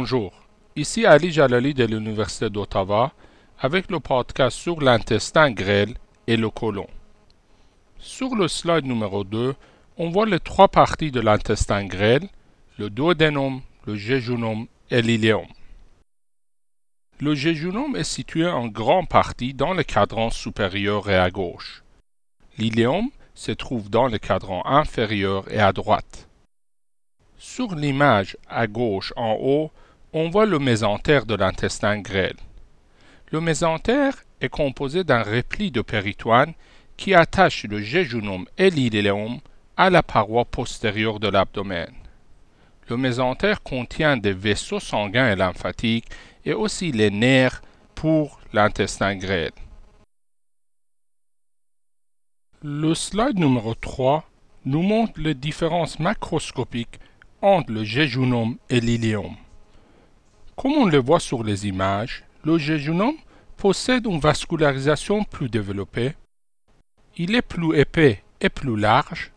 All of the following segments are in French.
Bonjour, ici Ali Jalali de l'Université d'Ottawa avec le podcast sur l'intestin grêle et le côlon. Sur le slide numéro 2, on voit les trois parties de l'intestin grêle, le duodénum, le jéjunum et l'iléum. Le jéjunum est situé en grande partie dans le cadran supérieur et à gauche. L'iléum se trouve dans le cadran inférieur et à droite. Sur l'image à gauche en haut, on voit le mésentère de l'intestin grêle. Le mésentère est composé d'un repli de péritoine qui attache le jéjunum et l'iléum à la paroi postérieure de l'abdomen. Le mésentère contient des vaisseaux sanguins et lymphatiques et aussi les nerfs pour l'intestin grêle. Le slide numéro 3 nous montre les différences macroscopiques entre le jéjunum et l'iléum. Comme on le voit sur les images, le jéjunum possède une vascularisation plus développée. Il est plus épais et plus large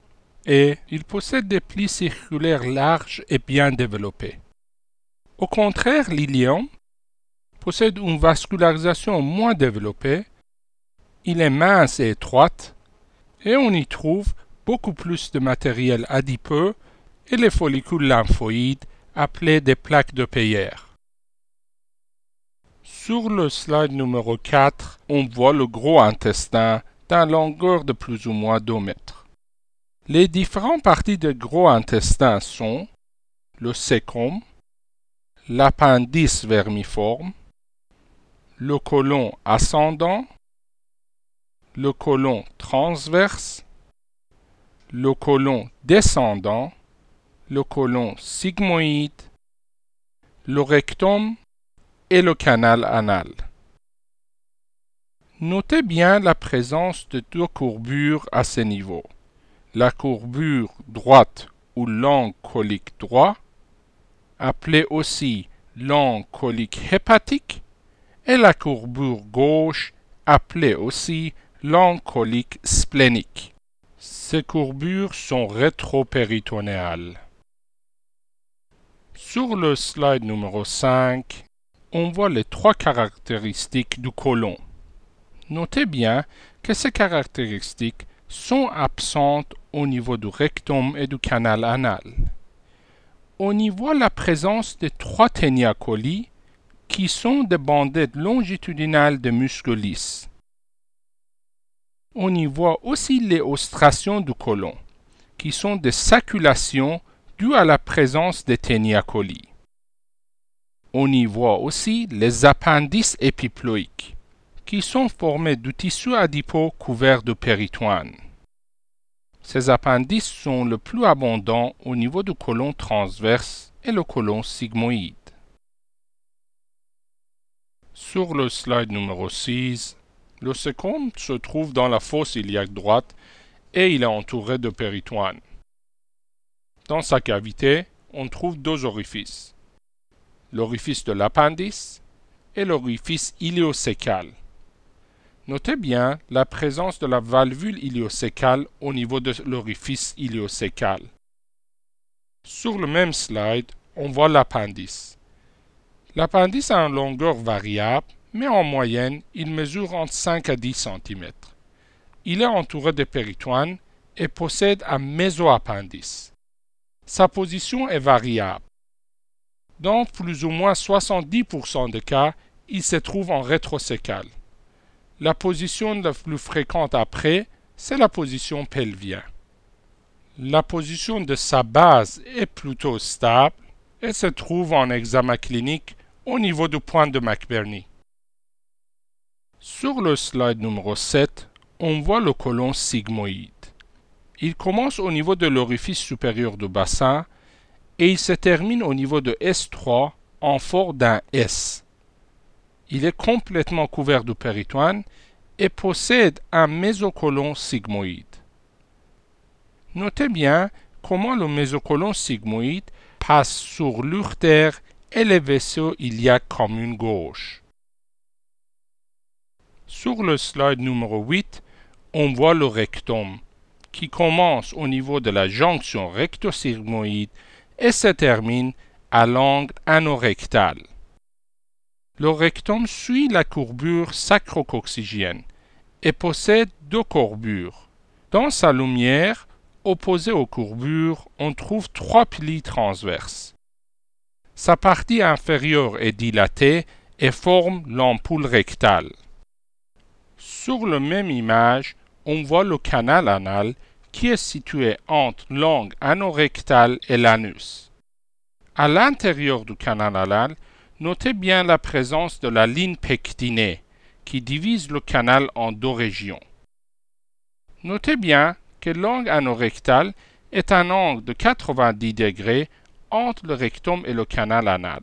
et il possède des plis circulaires larges et bien développés. Au contraire, l'ilium possède une vascularisation moins développée, il est mince et étroite, et on y trouve beaucoup plus de matériel adipeux et les follicules lymphoïdes appelés des plaques de Peyer. Sur le slide numéro 4, on voit le gros intestin d'une longueur de plus ou moins 2 mètres. Les différentes parties du gros intestin sont le sécrum, l'appendice vermiforme, le côlon ascendant, le côlon transverse, le côlon descendant, le côlon sigmoïde, le rectum et le canal anal. Notez bien la présence de deux courbures à ce niveau. La courbure droite ou long colique droit, appelée aussi long colique hépatique, et la courbure gauche, appelée aussi long colique splénique. Ces courbures sont rétropéritonéales. Sur le slide numéro 5, on voit les trois caractéristiques du côlon. Notez bien que ces caractéristiques sont absentes au niveau du rectum et du canal anal. On y voit la présence de trois coli qui sont des bandettes longitudinales de muscles lisses. On y voit aussi les ostrations du côlon, qui sont des saculations dues à la présence des coli. On y voit aussi les appendices épiploïques, qui sont formés du tissu adipeux couvert de péritoine. Ces appendices sont le plus abondants au niveau du côlon transverse et le côlon sigmoïde. Sur le slide numéro 6, le sécrum se trouve dans la fosse iliaque droite et il est entouré de péritoine. Dans sa cavité, on trouve deux orifices, l'orifice de l'appendice et l'orifice iliocécal. Notez bien la présence de la valvule iliocécale au niveau de l'orifice iliocécal. Sur le même slide, on voit l'appendice. L'appendice a une longueur variable, mais en moyenne, il mesure entre 5 à 10 cm. Il est entouré de péritoine et possède un mésoappendice. Sa position est variable. Dans plus ou moins 70% des cas, il se trouve en rétrocécale. La position la plus fréquente après, c'est la position pelvienne. La position de sa base est plutôt stable et se trouve en examen clinique au niveau du point de McBurney. Sur le slide numéro 7, on voit le côlon sigmoïde. Il commence au niveau de l'orifice supérieur du bassin et il se termine au niveau de S3 en forme d'un S. Il est complètement couvert de péritoine et possède un mésocolon sigmoïde. Notez bien comment le mésocolon sigmoïde passe sur l'urtère et les vaisseaux iliaques commune gauche. Sur le slide numéro 8, on voit le rectum, qui commence au niveau de la jonction rectosigmoïde et se termine à l'angle anorectal. Le rectum suit la courbure sacrococcygienne et possède deux courbures. Dans sa lumière, opposée aux courbures, on trouve trois plis transverses. Sa partie inférieure est dilatée et forme l'ampoule rectale. Sur la même image, on voit le canal anal qui est situé entre l'angle anorectal et l'anus. À l'intérieur du canal anal, notez bien la présence de la ligne pectinée qui divise le canal en deux régions. Notez bien que l'angle anorectal est un angle de 90 degrés entre le rectum et le canal anal.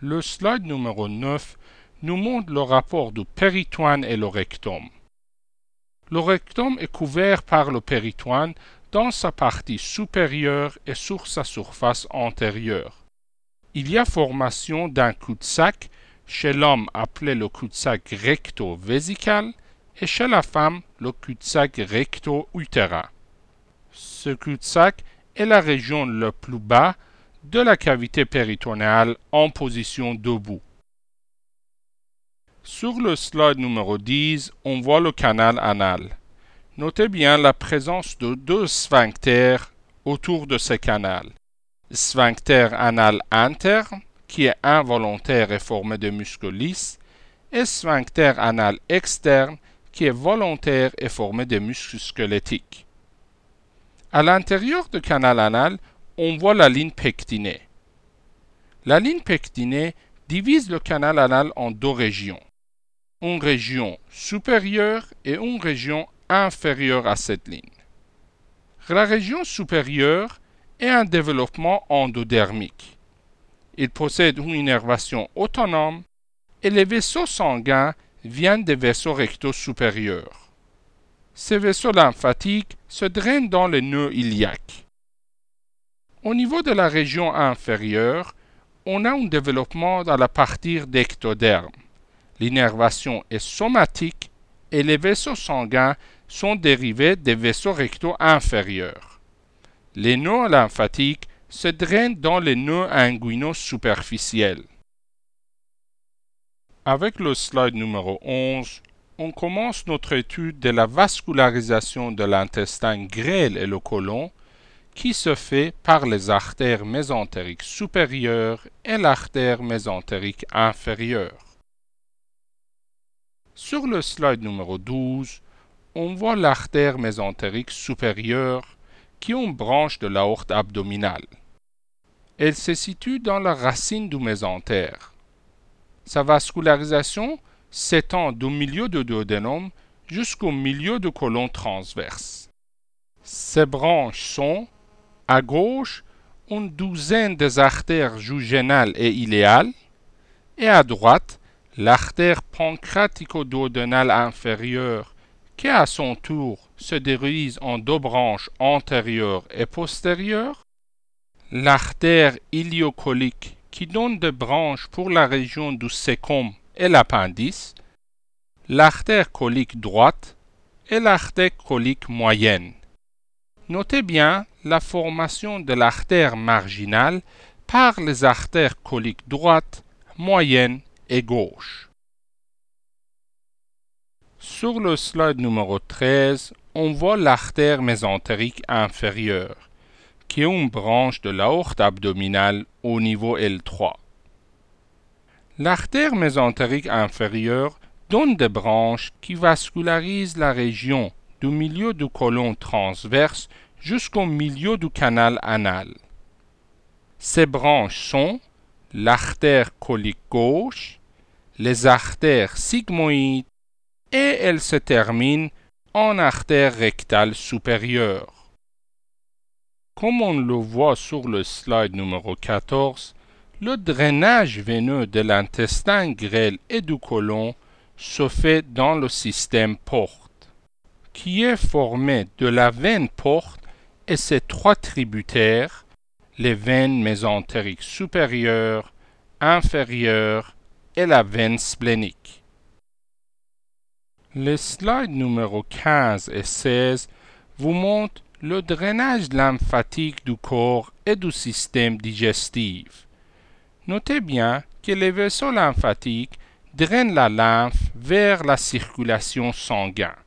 Le slide numéro 9 nous montre le rapport du péritoine et le rectum. Le rectum est couvert par le péritoine dans sa partie supérieure et sur sa surface antérieure. Il y a formation d'un cul-de-sac chez l'homme appelé le cul-de-sac recto-vésical et chez la femme le cul-de-sac recto-utérin. Ce cul-de-sac est la région le plus bas de la cavité péritonéale en position debout. Sur le slide numéro 10, on voit le canal anal. Notez bien la présence de deux sphincters autour de ce canal. Sphincter anal interne, qui est involontaire et formé de muscles lisses, et sphincter anal externe, qui est volontaire et formé de muscles squelettiques. À l'intérieur du canal anal, on voit la ligne pectinée. La ligne pectinée divise le canal anal en deux régions une région supérieure et une région inférieure à cette ligne. La région supérieure est un développement endodermique. Il possède une innervation autonome et les vaisseaux sanguins viennent des vaisseaux rectaux supérieurs. Ces vaisseaux lymphatiques se drainent dans les nœuds iliaques. Au niveau de la région inférieure, on a un développement à la partie d'ectoderme l'innervation est somatique et les vaisseaux sanguins sont dérivés des vaisseaux rectaux inférieurs. Les nœuds lymphatiques se drainent dans les nœuds inguinaux superficiels. Avec le slide numéro 11, on commence notre étude de la vascularisation de l'intestin grêle et le côlon qui se fait par les artères mésentériques supérieures et l'artère mésentérique inférieure. Sur le slide numéro 12, on voit l'artère mésentérique supérieure qui est une branche de l'aorte abdominale. Elle se situe dans la racine du mésentère. Sa vascularisation s'étend du milieu du duodénum jusqu'au milieu du côlon transverse. Ces branches sont, à gauche, une douzaine des artères jugénales et iléales, et à droite, l'artère pancratico-duodénale inférieure, qui à son tour se dirige en deux branches antérieures et postérieures, l'artère iliocolique qui donne des branches pour la région du sécum et l'appendice, l'artère colique droite et l'artère colique moyenne. Notez bien la formation de l'artère marginale par les artères coliques droite, moyenne Sur le slide numéro 13, on voit l'artère mésentérique inférieure, qui est une branche de l'aorte abdominale au niveau L3. L'artère mésentérique inférieure donne des branches qui vascularisent la région du milieu du côlon transverse jusqu'au milieu du canal anal. Ces branches sont l'artère colique gauche, les artères sigmoïdes et elles se terminent en artère rectale supérieure. Comme on le voit sur le slide numéro 14, le drainage veineux de l'intestin grêle et du côlon se fait dans le système porte, qui est formé de la veine porte et ses trois tributaires, les veines mésentériques supérieures, inférieures et la veine splénique. Les slides numéro 15 et 16 vous montrent le drainage lymphatique du corps et du système digestif. Notez bien que les vaisseaux lymphatiques drainent la lymphe vers la circulation sanguine.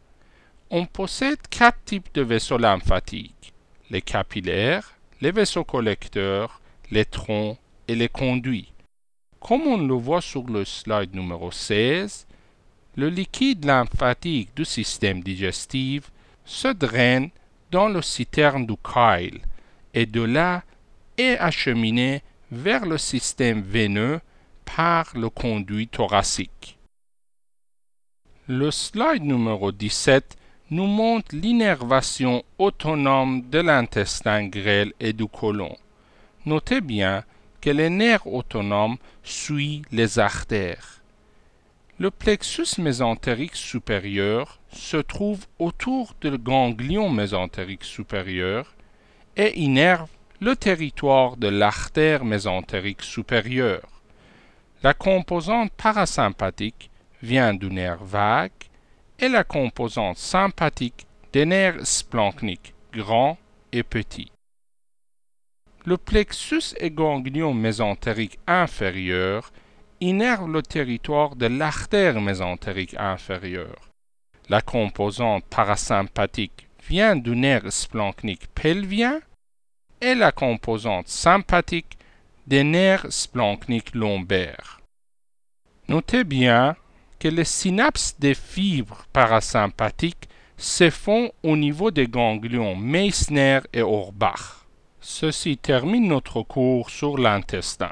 On possède quatre types de vaisseaux lymphatiques les capillaires, les vaisseaux collecteurs, les troncs et les conduits. Comme on le voit sur le slide numéro 16, le liquide lymphatique du système digestif se draine dans le citerne du chyle et de là est acheminé vers le système veineux par le conduit thoracique. Le slide numéro 17 nous montre l'innervation autonome de l'intestin grêle et du côlon. Notez bien que les nerfs autonomes suivent les artères. Le plexus mésentérique supérieur se trouve autour du ganglion mésentérique supérieur et innerve le territoire de l'artère mésentérique supérieure. La composante parasympathique vient du nerf vague et la composante sympathique des nerfs splanchniques grands et petits. Le plexus et ganglion mésentérique inférieur innerve le territoire de l'artère mésentérique inférieure. La composante parasympathique vient du nerf splanchnique pelvien et la composante sympathique des nerfs splanchniques lombaires. Notez bien que les synapses des fibres parasympathiques se font au niveau des ganglions Meissner et Orbach. Ceci termine notre cours sur l'intestin.